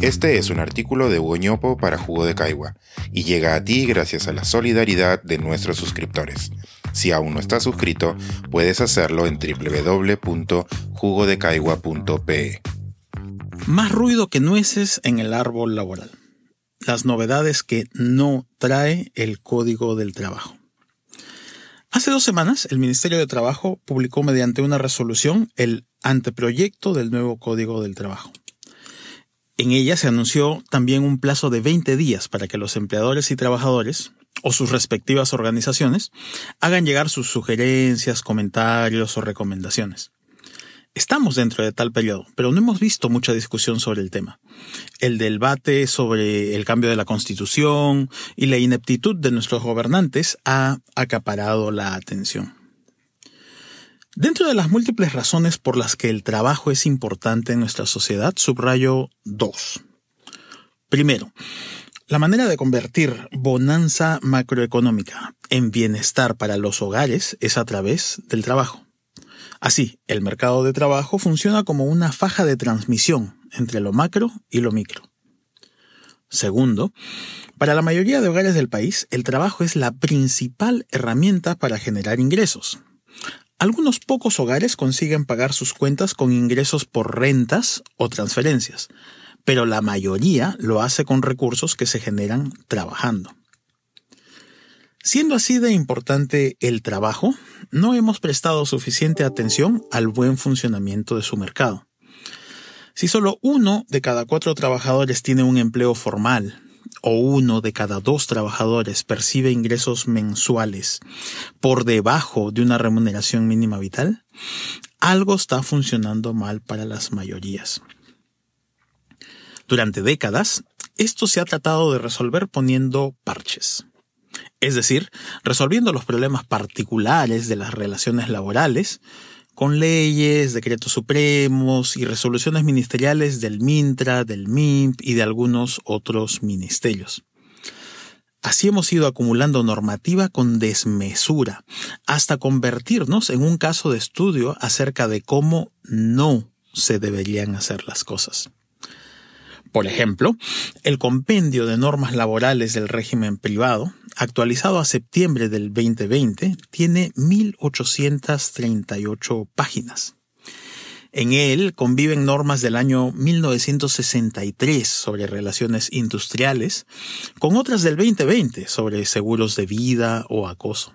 Este es un artículo de Hugo para Jugo de Caigua y llega a ti gracias a la solidaridad de nuestros suscriptores. Si aún no estás suscrito, puedes hacerlo en www.jugodecaigua.pe. Más ruido que nueces en el árbol laboral. Las novedades que no trae el Código del Trabajo. Hace dos semanas, el Ministerio de Trabajo publicó mediante una resolución el anteproyecto del nuevo Código del Trabajo. En ella se anunció también un plazo de 20 días para que los empleadores y trabajadores, o sus respectivas organizaciones, hagan llegar sus sugerencias, comentarios o recomendaciones. Estamos dentro de tal periodo, pero no hemos visto mucha discusión sobre el tema. El debate sobre el cambio de la constitución y la ineptitud de nuestros gobernantes ha acaparado la atención. Dentro de las múltiples razones por las que el trabajo es importante en nuestra sociedad, subrayo dos. Primero, la manera de convertir bonanza macroeconómica en bienestar para los hogares es a través del trabajo. Así, el mercado de trabajo funciona como una faja de transmisión entre lo macro y lo micro. Segundo, para la mayoría de hogares del país, el trabajo es la principal herramienta para generar ingresos, algunos pocos hogares consiguen pagar sus cuentas con ingresos por rentas o transferencias, pero la mayoría lo hace con recursos que se generan trabajando. Siendo así de importante el trabajo, no hemos prestado suficiente atención al buen funcionamiento de su mercado. Si solo uno de cada cuatro trabajadores tiene un empleo formal o uno de cada dos trabajadores percibe ingresos mensuales por debajo de una remuneración mínima vital, algo está funcionando mal para las mayorías. Durante décadas, esto se ha tratado de resolver poniendo parches. Es decir, resolviendo los problemas particulares de las relaciones laborales, con leyes, decretos supremos y resoluciones ministeriales del MINTRA, del MIMP y de algunos otros ministerios. Así hemos ido acumulando normativa con desmesura, hasta convertirnos en un caso de estudio acerca de cómo no se deberían hacer las cosas. Por ejemplo, el compendio de normas laborales del régimen privado, actualizado a septiembre del 2020, tiene 1.838 páginas. En él conviven normas del año 1963 sobre relaciones industriales, con otras del 2020 sobre seguros de vida o acoso.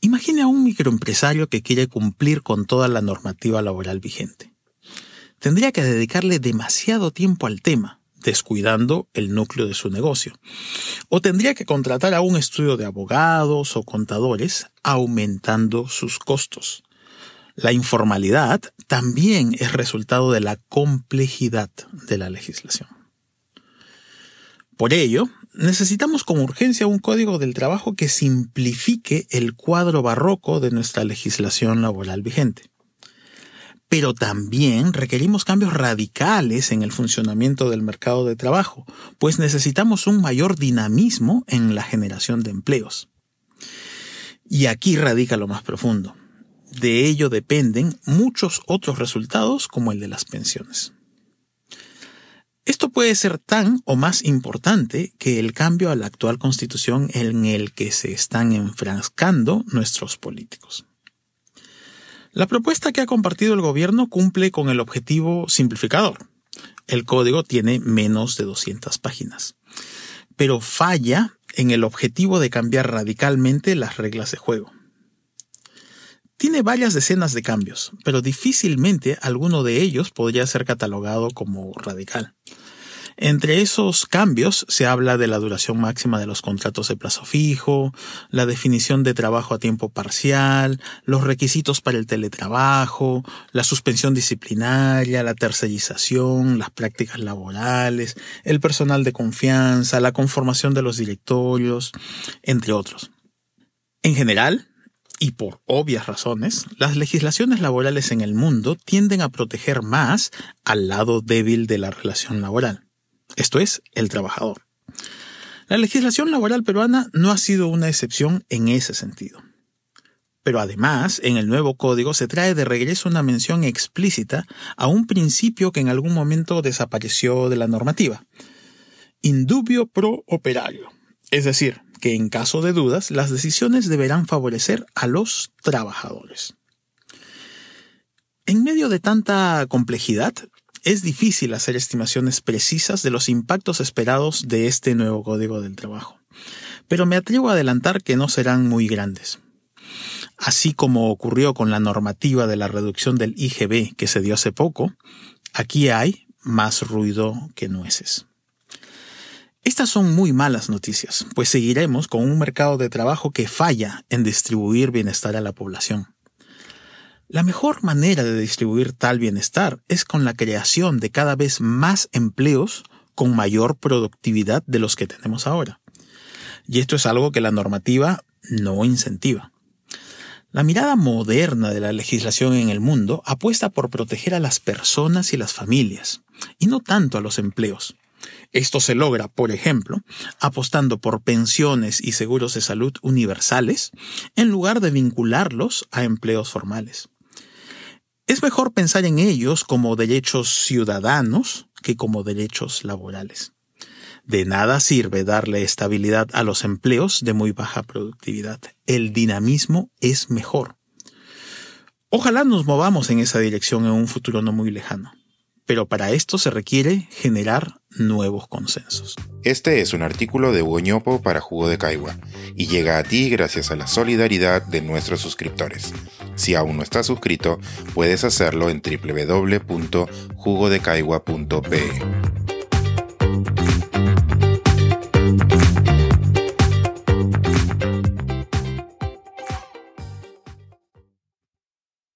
Imagine a un microempresario que quiere cumplir con toda la normativa laboral vigente tendría que dedicarle demasiado tiempo al tema, descuidando el núcleo de su negocio. O tendría que contratar a un estudio de abogados o contadores, aumentando sus costos. La informalidad también es resultado de la complejidad de la legislación. Por ello, necesitamos con urgencia un código del trabajo que simplifique el cuadro barroco de nuestra legislación laboral vigente pero también requerimos cambios radicales en el funcionamiento del mercado de trabajo, pues necesitamos un mayor dinamismo en la generación de empleos. Y aquí radica lo más profundo. De ello dependen muchos otros resultados como el de las pensiones. Esto puede ser tan o más importante que el cambio a la actual constitución en el que se están enfrascando nuestros políticos. La propuesta que ha compartido el gobierno cumple con el objetivo simplificador. El código tiene menos de 200 páginas, pero falla en el objetivo de cambiar radicalmente las reglas de juego. Tiene varias decenas de cambios, pero difícilmente alguno de ellos podría ser catalogado como radical. Entre esos cambios se habla de la duración máxima de los contratos de plazo fijo, la definición de trabajo a tiempo parcial, los requisitos para el teletrabajo, la suspensión disciplinaria, la tercerización, las prácticas laborales, el personal de confianza, la conformación de los directorios, entre otros. En general, y por obvias razones, las legislaciones laborales en el mundo tienden a proteger más al lado débil de la relación laboral esto es, el trabajador. La legislación laboral peruana no ha sido una excepción en ese sentido. Pero además, en el nuevo código se trae de regreso una mención explícita a un principio que en algún momento desapareció de la normativa. Indubio pro operario. Es decir, que en caso de dudas, las decisiones deberán favorecer a los trabajadores. En medio de tanta complejidad, es difícil hacer estimaciones precisas de los impactos esperados de este nuevo código del trabajo, pero me atrevo a adelantar que no serán muy grandes. Así como ocurrió con la normativa de la reducción del IGB que se dio hace poco, aquí hay más ruido que nueces. Estas son muy malas noticias, pues seguiremos con un mercado de trabajo que falla en distribuir bienestar a la población. La mejor manera de distribuir tal bienestar es con la creación de cada vez más empleos con mayor productividad de los que tenemos ahora. Y esto es algo que la normativa no incentiva. La mirada moderna de la legislación en el mundo apuesta por proteger a las personas y las familias, y no tanto a los empleos. Esto se logra, por ejemplo, apostando por pensiones y seguros de salud universales en lugar de vincularlos a empleos formales. Es mejor pensar en ellos como derechos ciudadanos que como derechos laborales. De nada sirve darle estabilidad a los empleos de muy baja productividad. El dinamismo es mejor. Ojalá nos movamos en esa dirección en un futuro no muy lejano. Pero para esto se requiere generar nuevos consensos. Este es un artículo de Hugo para Jugo de Caigua y llega a ti gracias a la solidaridad de nuestros suscriptores. Si aún no estás suscrito, puedes hacerlo en www.jugodecaigua.pe.